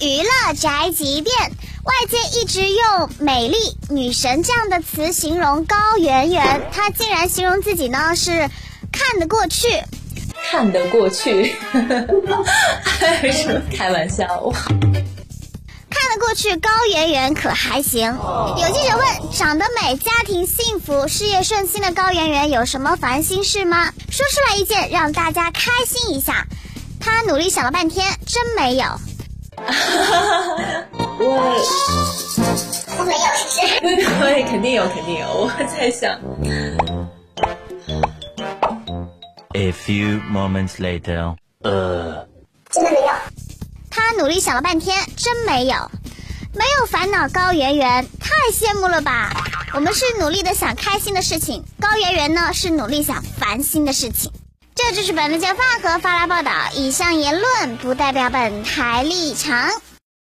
娱乐宅急便，外界一直用美丽女神这样的词形容高圆圆，她竟然形容自己呢是看得过去。看得过去，什么开玩笑？看得过去，高圆圆可还行？有记者问：长得美、家庭幸福、事业顺心的高圆圆有什么烦心事吗？说出来一件让大家开心一下。她努力想了半天，真没有。我真没有是不是？对，肯定有，肯定有。我在想。A few moments later，呃，真的没有。他努力想了半天，真没有，没有烦恼。高圆圆太羡慕了吧？我们是努力的想开心的事情，高圆圆呢是努力想烦心的事情。这就是本台揭发和发来报道，以上言论不代表本台立场。